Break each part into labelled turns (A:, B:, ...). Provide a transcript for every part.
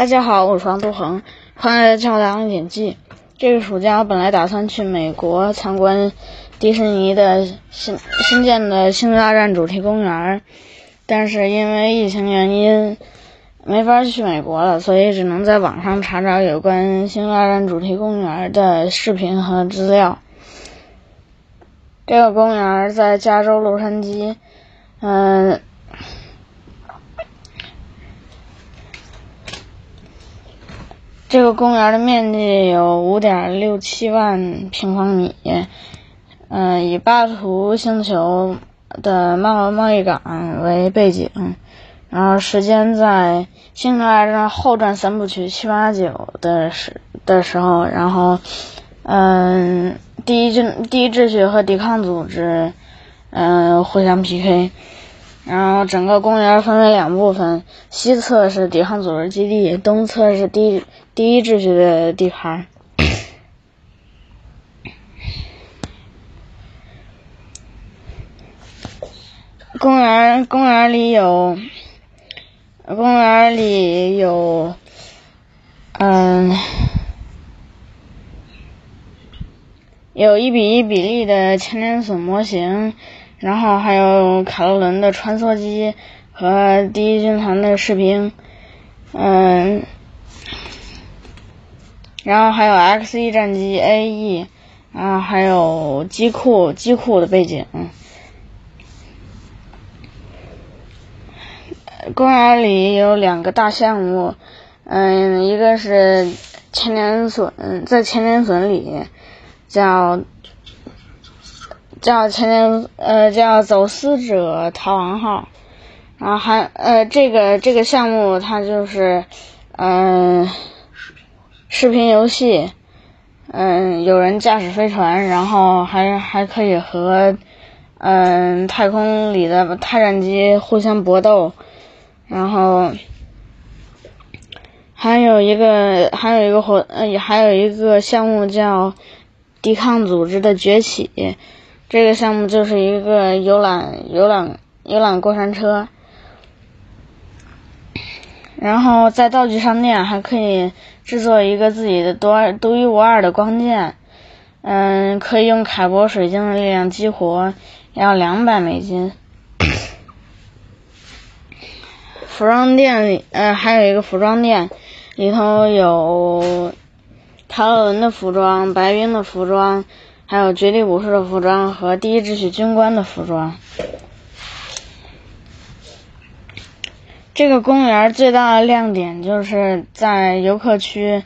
A: 大家好，我是王杜恒，欢迎来到《大点记》。这个暑假我本来打算去美国参观迪士尼的新新建的星球大战主题公园，但是因为疫情原因没法去美国了，所以只能在网上查找有关星球大战主题公园的视频和资料。这个公园在加州洛杉矶，嗯。这个公园的面积有五点六七万平方米，嗯，以巴图星球的贸贸易港为背景，然后时间在《星球大战后传三部曲》七八九的时的时候，然后，嗯，第一军第一秩序和抵抗组织，嗯，互相 PK。然后整个公园分为两部分，西侧是抵抗组织基地，东侧是第第一秩序的地盘。公园公园里有，公园里有，嗯，有一比一比例的千年隼模型。然后还有卡洛伦的穿梭机和第一军团的士兵，嗯，然后还有 X 一战机 A E，然后还有机库机库的背景。公园里有两个大项目，嗯，一个是千年隼，在千年隼里叫。叫千年呃叫走私者逃亡号，然后还呃这个这个项目它就是嗯视频游戏，嗯有人驾驶飞船，然后还还可以和嗯太空里的太战机互相搏斗，然后还有一个还有一个活呃还有一个项目叫抵抗组织的崛起。这个项目就是一个游览游览游览过山车，然后在道具商店还可以制作一个自己的独独一无二的光剑，嗯，可以用凯博水晶的力量激活，要两百美金。服装店里，呃，还有一个服装店，里头有卡罗伦的服装、白冰的服装。还有绝地武士的服装和第一秩序军官的服装。这个公园最大的亮点就是在游客区，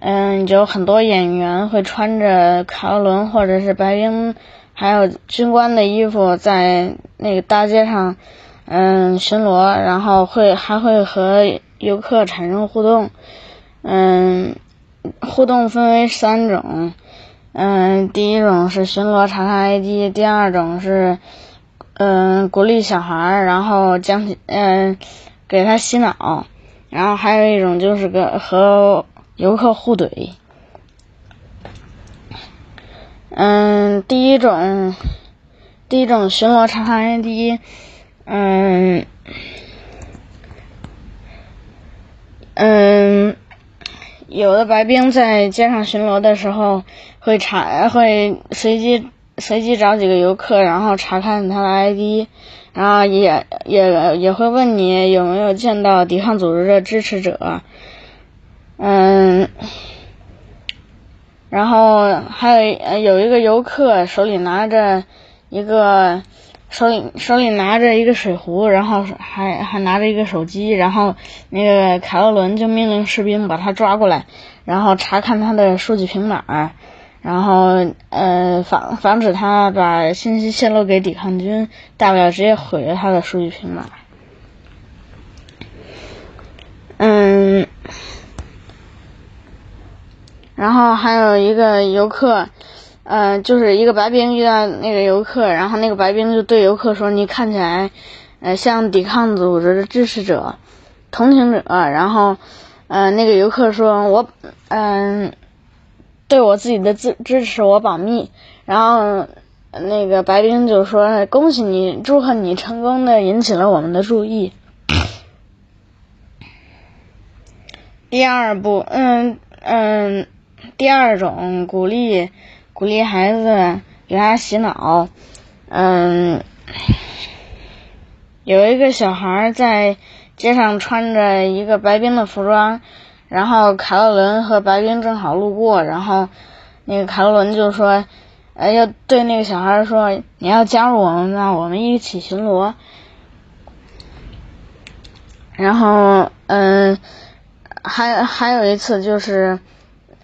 A: 嗯，有很多演员会穿着卡罗伦或者是白冰，还有军官的衣服，在那个大街上，嗯，巡逻，然后会还会和游客产生互动，嗯，互动分为三种。嗯，第一种是巡逻查看 ID，第二种是嗯鼓励小孩，然后将嗯给他洗脑，然后还有一种就是个和游客互怼。嗯，第一种第一种巡逻查看 ID，嗯嗯。有的白兵在街上巡逻的时候，会查会随机随机找几个游客，然后查看他的 ID，然后也也也会问你有没有见到抵抗组织的支持者，嗯，然后还有有一个游客手里拿着一个。手里手里拿着一个水壶，然后还还拿着一个手机，然后那个凯洛伦就命令士兵把他抓过来，然后查看他的数据平板，然后呃防防止他把信息泄露给抵抗军，大不了直接毁了他的数据平板。嗯，然后还有一个游客。嗯，就是一个白兵遇到那个游客，然后那个白兵就对游客说：“你看起来，呃，像抵抗组织的支持者、同情者。”然后，呃，那个游客说：“我，嗯，对我自己的支支持我保密。”然后，那个白冰就说：“恭喜你，祝贺你成功的引起了我们的注意。”第二步，嗯嗯，第二种鼓励鼓励孩子给他洗脑，嗯，有一个小孩在街上穿着一个白冰的服装，然后卡洛伦和白冰正好路过，然后那个卡洛伦就说，呃，要对那个小孩说，你要加入我们吗？我们一起巡逻。然后，嗯。还还有一次就是，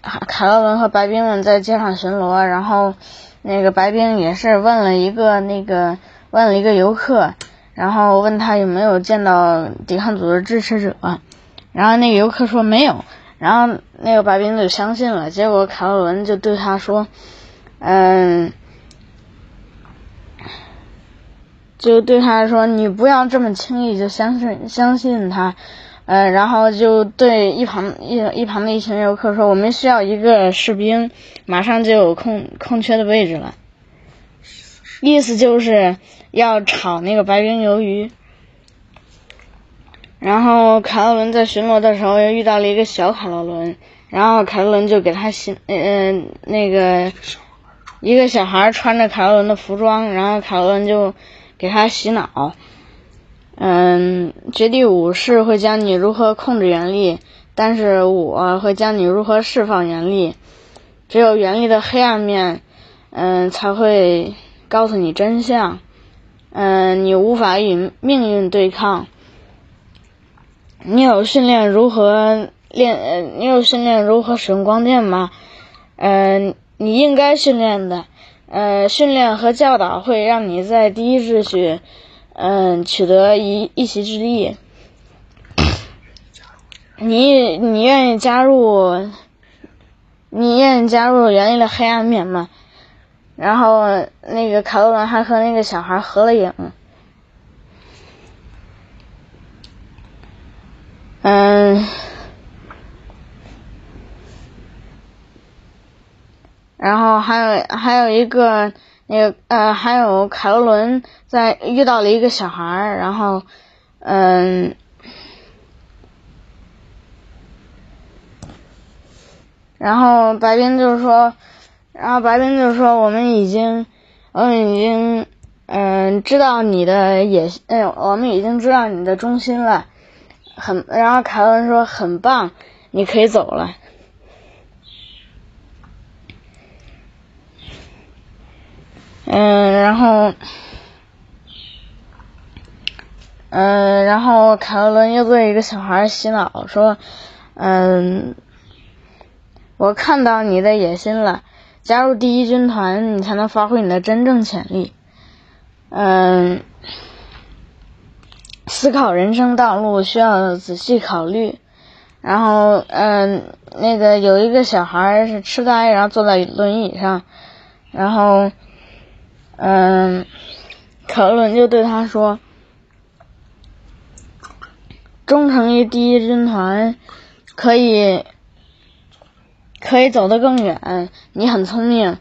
A: 卡洛伦和白冰们在街上巡逻，然后那个白冰也是问了一个那个问了一个游客，然后问他有没有见到抵抗组织支持者，然后那个游客说没有，然后那个白冰就相信了，结果凯洛伦就对他说，嗯，就对他说你不要这么轻易就相信相信他。呃，然后就对一旁一一旁的一群游客说：“我们需要一个士兵，马上就有空空缺的位置了。”意思就是要炒那个白冰鱿鱼。然后卡洛伦在巡逻的时候又遇到了一个小卡洛伦，然后卡洛伦就给他洗，嗯那个一个小孩穿着卡洛伦的服装，然后卡洛伦就给他洗脑。嗯，绝地武士会教你如何控制原力，但是我会教你如何释放原力。只有原力的黑暗面，嗯，才会告诉你真相。嗯，你无法与命运对抗。你有训练如何练？呃，你有训练如何使用光剑吗？嗯，你应该训练的。呃，训练和教导会让你在第一秩序。嗯，取得一一席之地。你你愿意加入？你愿意加入原力的黑暗面吗？然后那个卡洛伦还和那个小孩合了影。嗯。然后还有还有一个。那个呃，还有凯罗伦在遇到了一个小孩，然后嗯，然后白冰就是说，然后白冰就是说，我们已经，我们已经嗯知道你的野心，嗯，我们已经知道你的中心了，很，然后凯文说很棒，你可以走了。嗯，然后，嗯，然后凯文又对一个小孩洗脑说：“嗯，我看到你的野心了，加入第一军团，你才能发挥你的真正潜力。嗯，思考人生道路需要仔细考虑。然后，嗯，那个有一个小孩是痴呆，然后坐在轮椅上，然后。”嗯，可伦就对他说：“忠诚于第一军团，可以可以走得更远。你很聪明，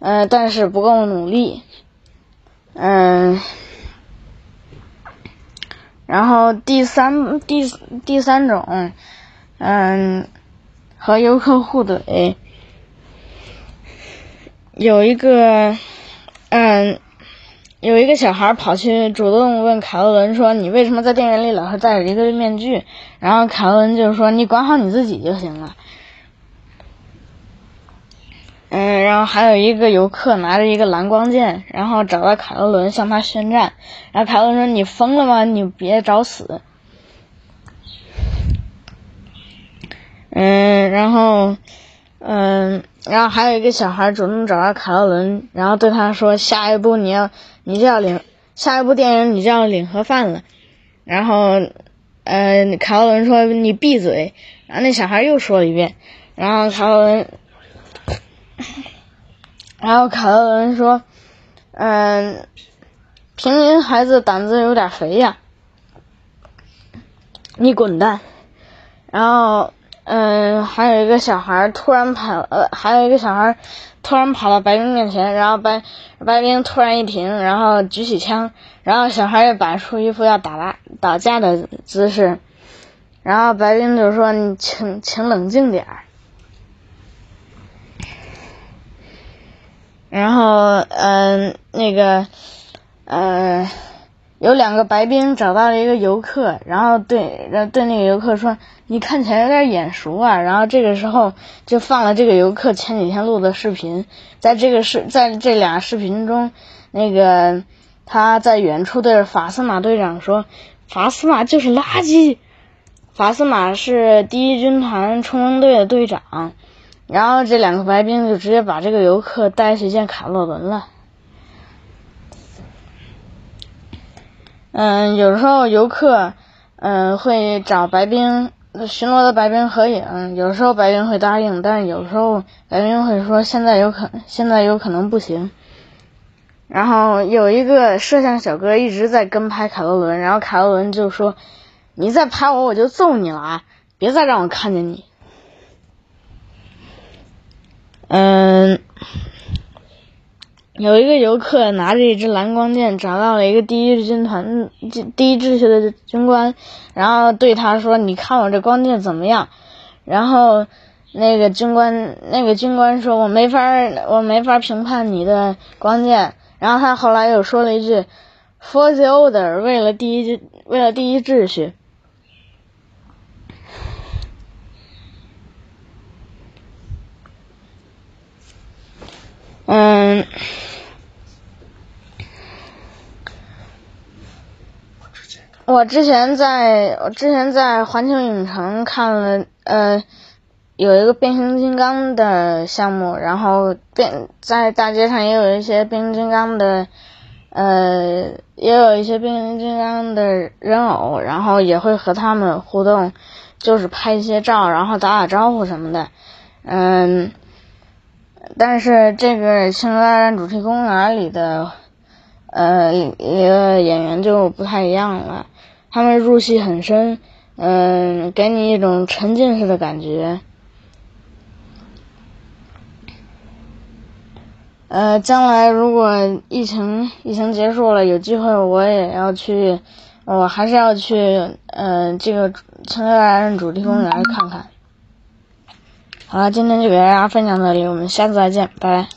A: 呃，但是不够努力。嗯，然后第三第第三种，嗯，和游客互怼，有一个。”嗯，有一个小孩跑去主动问凯洛伦说：“你为什么在电影里老是戴着一个面具？”然后凯洛伦就说：“你管好你自己就行了。”然后还有一个游客拿着一个蓝光剑，然后找到卡洛伦向他宣战。然后卡洛伦说：“你疯了吗？你别找死！”嗯，然后。嗯，然后还有一个小孩主动找到卡洛伦，然后对他说：“下一步你要，你就要领，下一部电影你就要领盒饭了。”然后，嗯，卡洛伦说：“你闭嘴。”然后那小孩又说了一遍，然后卡洛伦，然后卡洛伦说：“嗯，平民孩子胆子有点肥呀，你滚蛋。”然后。嗯，还有一个小孩突然跑，呃，还有一个小孩突然跑到白冰面前，然后白白冰突然一停，然后举起枪，然后小孩又摆出一副要打打打架的姿势，然后白冰就说：“你请请冷静点儿。”然后，嗯，那个，呃，有两个白兵找到了一个游客，然后对，然后对那个游客说：“你看起来有点眼熟啊。”然后这个时候就放了这个游客前几天录的视频，在这个视，在这俩视频中，那个他在远处对法斯马队长说：“法斯马就是垃圾。”法斯马是第一军团冲锋队的队长。然后这两个白兵就直接把这个游客带去见卡洛伦了。嗯，有时候游客嗯会找白兵巡逻的白兵合影，有时候白兵会答应，但有时候白兵会说现在有可现在有可能不行。然后有一个摄像小哥一直在跟拍卡洛伦，然后卡洛伦就说：“你再拍我，我就揍你了啊！别再让我看见你。”嗯，有一个游客拿着一支蓝光剑找到了一个第一军团第一秩序的军官，然后对他说：“你看我这光剑怎么样？”然后那个军官那个军官说：“我没法我没法评判你的光剑。”然后他后来又说了一句：“For the order，为了第一为了第一秩序。”嗯，我之前在我之前在环球影城看了呃有一个变形金刚的项目，然后变在大街上也有一些变形金刚的呃也有一些变形金刚的人偶，然后也会和他们互动，就是拍一些照，然后打打招呼什么的，嗯。但是这个《星球大战》主题公园里的呃一个演员就不太一样了，他们入戏很深，嗯，给你一种沉浸式的感觉。呃，将来如果疫情疫情结束了，有机会我也要去，我还是要去呃这个《星球大战》主题公园看看。好了，今天就给大家分享到这里，我们下次再见，拜拜。